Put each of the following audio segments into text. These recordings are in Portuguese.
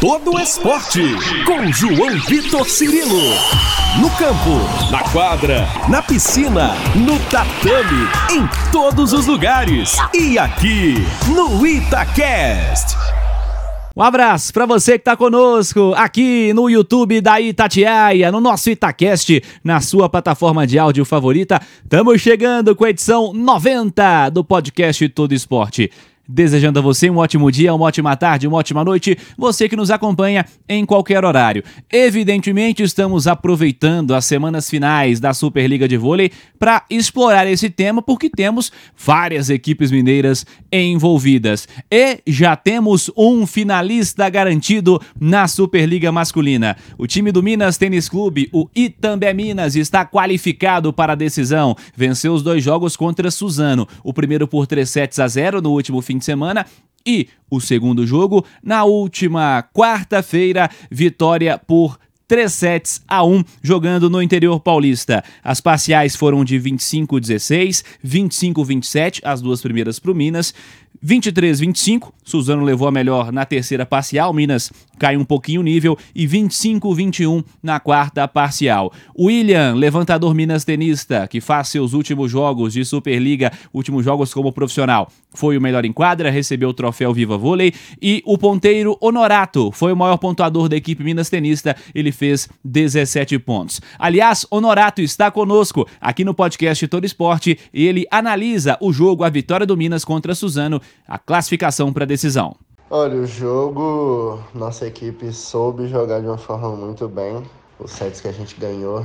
todo o esporte com João Vitor Cirilo. No campo, na quadra, na piscina, no tatame, em todos os lugares. E aqui no Itacast. Um abraço para você que está conosco aqui no YouTube da Itatiaia, no nosso Itacast, na sua plataforma de áudio favorita. Estamos chegando com a edição 90 do podcast Todo Esporte. Desejando a você um ótimo dia, uma ótima tarde, uma ótima noite, você que nos acompanha em qualquer horário. Evidentemente, estamos aproveitando as semanas finais da Superliga de Vôlei para explorar esse tema, porque temos várias equipes mineiras envolvidas. E já temos um finalista garantido na Superliga Masculina. O time do Minas Tênis Clube, o Itambé Minas, está qualificado para a decisão. Venceu os dois jogos contra Suzano. O primeiro por 3 sets a 0 no último fim de semana. E o segundo jogo, na última quarta-feira, vitória por 3 sets a 1 jogando no interior paulista. As parciais foram de 25-16, 25-27, as duas primeiras para o Minas. 23-25, Suzano levou a melhor na terceira parcial, Minas caiu um pouquinho o nível e 25-21 na quarta parcial. William, levantador minas tenista, que faz seus últimos jogos de Superliga, últimos jogos como profissional, foi o melhor em quadra, recebeu o troféu Viva Vôlei e o ponteiro Honorato foi o maior pontuador da equipe minas tenista, ele fez 17 pontos. Aliás, Honorato está conosco aqui no podcast Todo Esporte e ele analisa o jogo, a vitória do Minas contra Suzano a classificação para a decisão. Olha, o jogo, nossa equipe soube jogar de uma forma muito bem. Os sets que a gente ganhou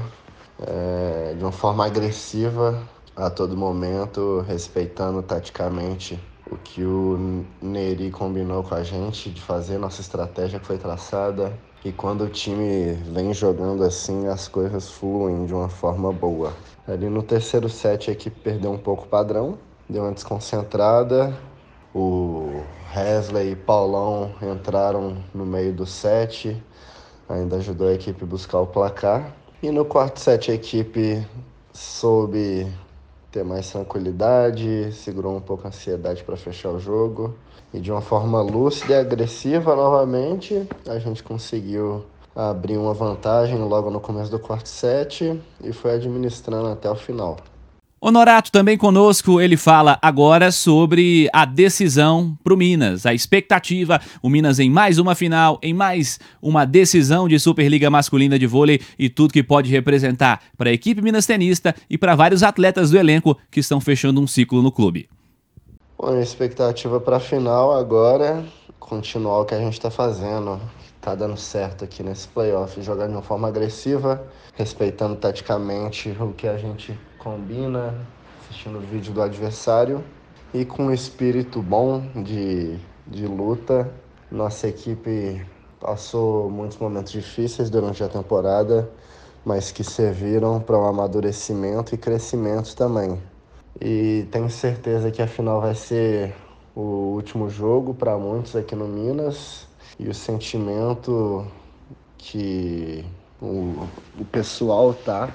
é, de uma forma agressiva a todo momento, respeitando taticamente o que o Neri combinou com a gente de fazer, nossa estratégia que foi traçada. E quando o time vem jogando assim, as coisas fluem de uma forma boa. Ali no terceiro set a equipe perdeu um pouco o padrão, deu uma desconcentrada o Hesley e Paulão entraram no meio do set, ainda ajudou a equipe a buscar o placar. E no quarto set a equipe soube ter mais tranquilidade, segurou um pouco a ansiedade para fechar o jogo. E de uma forma lúcida e agressiva novamente, a gente conseguiu abrir uma vantagem logo no começo do quarto set e foi administrando até o final. Honorato também conosco, ele fala agora sobre a decisão para o Minas, a expectativa, o Minas em mais uma final, em mais uma decisão de Superliga Masculina de Vôlei e tudo que pode representar para a equipe minas tenista e para vários atletas do elenco que estão fechando um ciclo no clube. Bom, a expectativa para a final agora é continuar o que a gente está fazendo, tá dando certo aqui nesse playoff, jogar de uma forma agressiva, respeitando taticamente o que a gente combina, assistindo o vídeo do adversário e com um espírito bom de, de luta. Nossa equipe passou muitos momentos difíceis durante a temporada, mas que serviram para um amadurecimento e crescimento também. E tenho certeza que a final vai ser o último jogo para muitos aqui no Minas e o sentimento que o, o pessoal tá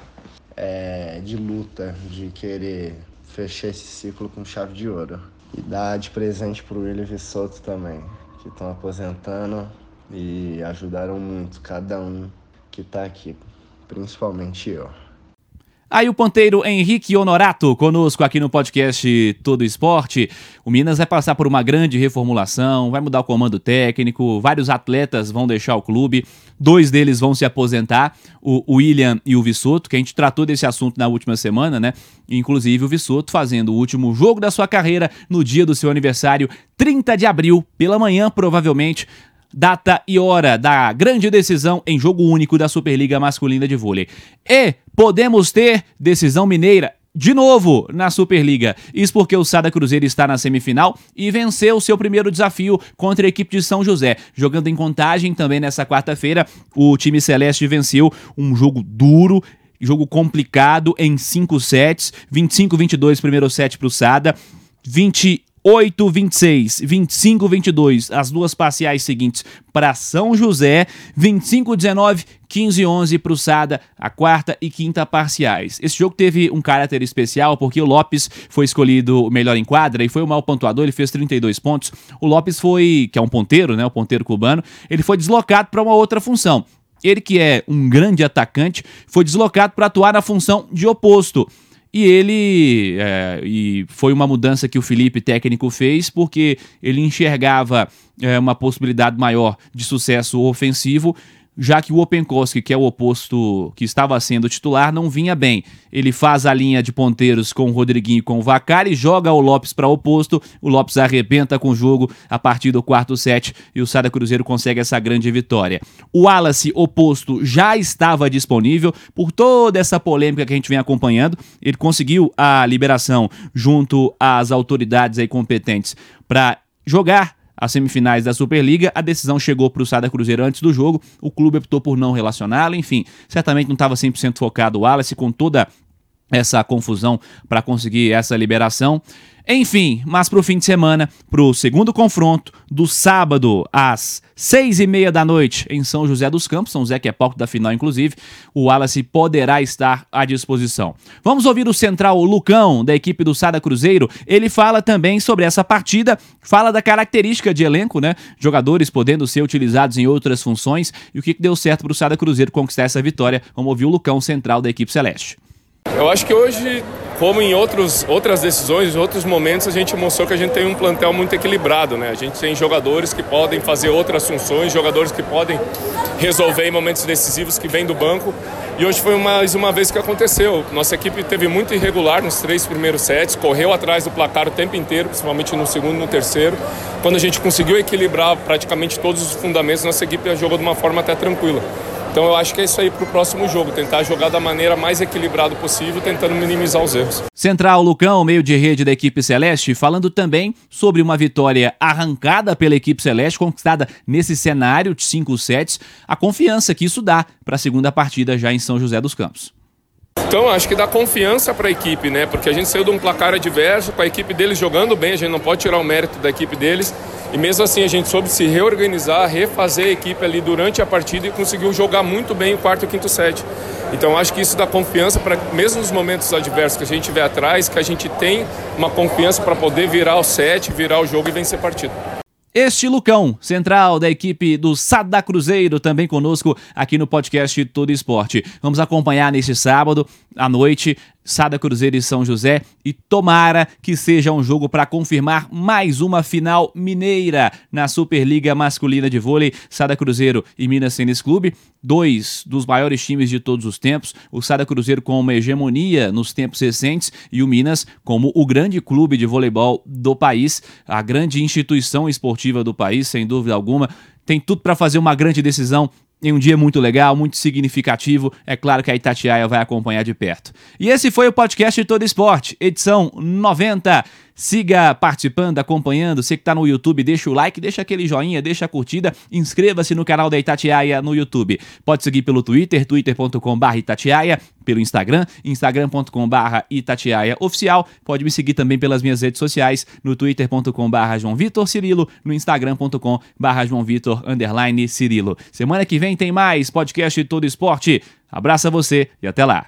é, de luta, de querer fechar esse ciclo com chave de ouro. E dar de presente pro William Vissoto também, que estão aposentando e ajudaram muito cada um que está aqui, principalmente eu. Aí o ponteiro Henrique Honorato conosco aqui no podcast Todo Esporte. O Minas vai passar por uma grande reformulação, vai mudar o comando técnico, vários atletas vão deixar o clube, dois deles vão se aposentar, o William e o Vissoto, que a gente tratou desse assunto na última semana, né? Inclusive o Vissoto fazendo o último jogo da sua carreira no dia do seu aniversário, 30 de abril, pela manhã, provavelmente, data e hora da grande decisão em jogo único da Superliga Masculina de Vôlei. E podemos ter decisão mineira de novo na Superliga. Isso porque o Sada Cruzeiro está na semifinal e venceu seu primeiro desafio contra a equipe de São José. Jogando em contagem também nessa quarta-feira, o time celeste venceu um jogo duro. Jogo complicado em 5 sets, 25-22 primeiro set para o Sada, 20 8-26, 25-22, as duas parciais seguintes para São José, 25-19, 15-11 para o Sada, a quarta e quinta parciais. Esse jogo teve um caráter especial porque o Lopes foi escolhido o melhor em quadra e foi o maior pontuador, ele fez 32 pontos. O Lopes foi, que é um ponteiro, né, o ponteiro cubano, ele foi deslocado para uma outra função. Ele que é um grande atacante, foi deslocado para atuar na função de oposto. E ele é, e foi uma mudança que o Felipe técnico fez porque ele enxergava é, uma possibilidade maior de sucesso ofensivo já que o Openkowski, que é o oposto que estava sendo titular, não vinha bem. Ele faz a linha de ponteiros com o Rodriguinho e com o Vacari, joga o Lopes para o oposto, o Lopes arrebenta com o jogo a partir do quarto set e o Sada Cruzeiro consegue essa grande vitória. O Wallace oposto já estava disponível por toda essa polêmica que a gente vem acompanhando. Ele conseguiu a liberação junto às autoridades aí competentes para jogar as semifinais da Superliga. A decisão chegou para o Sada Cruzeiro antes do jogo. O clube optou por não relacioná-lo. Enfim, certamente não estava 100% focado o Wallace com toda essa confusão para conseguir essa liberação. Enfim, mas para o fim de semana, para o segundo confronto do sábado às seis e meia da noite em São José dos Campos, São José que é palco da final inclusive, o Wallace poderá estar à disposição. Vamos ouvir o central Lucão, da equipe do Sada Cruzeiro, ele fala também sobre essa partida, fala da característica de elenco, né, jogadores podendo ser utilizados em outras funções e o que deu certo para o Sada Cruzeiro conquistar essa vitória, vamos ouvir o Lucão, central da equipe celeste. Eu acho que hoje, como em outros, outras decisões, em outros momentos, a gente mostrou que a gente tem um plantel muito equilibrado, né? A gente tem jogadores que podem fazer outras funções, jogadores que podem resolver em momentos decisivos que vêm do banco. E hoje foi mais uma vez que aconteceu. Nossa equipe teve muito irregular nos três primeiros sets, correu atrás do placar o tempo inteiro, principalmente no segundo e no terceiro. Quando a gente conseguiu equilibrar praticamente todos os fundamentos, nossa equipe jogou de uma forma até tranquila. Então eu acho que é isso aí para o próximo jogo, tentar jogar da maneira mais equilibrada possível, tentando minimizar os erros. Central Lucão, meio de rede da equipe Celeste, falando também sobre uma vitória arrancada pela equipe Celeste, conquistada nesse cenário de 5 sets, a confiança que isso dá para a segunda partida já em São José dos Campos. Então, acho que dá confiança para a equipe, né? Porque a gente saiu de um placar adverso, com a equipe deles jogando bem, a gente não pode tirar o mérito da equipe deles. E mesmo assim, a gente soube se reorganizar, refazer a equipe ali durante a partida e conseguiu jogar muito bem o quarto e quinto set. Então, acho que isso dá confiança para, mesmo nos momentos adversos que a gente vê atrás, que a gente tem uma confiança para poder virar o set, virar o jogo e vencer a partida. Este Lucão, central da equipe do Sada Cruzeiro, também conosco aqui no podcast Todo Esporte. Vamos acompanhar neste sábado à noite Sada Cruzeiro e São José e tomara que seja um jogo para confirmar mais uma final mineira na Superliga Masculina de Vôlei, Sada Cruzeiro e Minas Tênis Clube, dois dos maiores times de todos os tempos, o Sada Cruzeiro com uma hegemonia nos tempos recentes e o Minas como o grande clube de voleibol do país, a grande instituição esportiva do país, sem dúvida alguma, tem tudo para fazer uma grande decisão em um dia muito legal, muito significativo. É claro que a Itatiaia vai acompanhar de perto. E esse foi o podcast Todo Esporte, edição 90. Siga participando, acompanhando. Você que está no YouTube, deixa o like, deixa aquele joinha, deixa a curtida. Inscreva-se no canal da Itatiaia no YouTube. Pode seguir pelo Twitter, twitter.com.br Itatiaia, pelo Instagram, instagram.com.br Itatiaia Oficial. Pode me seguir também pelas minhas redes sociais, no twitter.com.br João Vitor Cirilo, no instagram.com.br João Vitor underline Cirilo. Semana que vem tem mais podcast Todo Esporte. Abraço a você e até lá.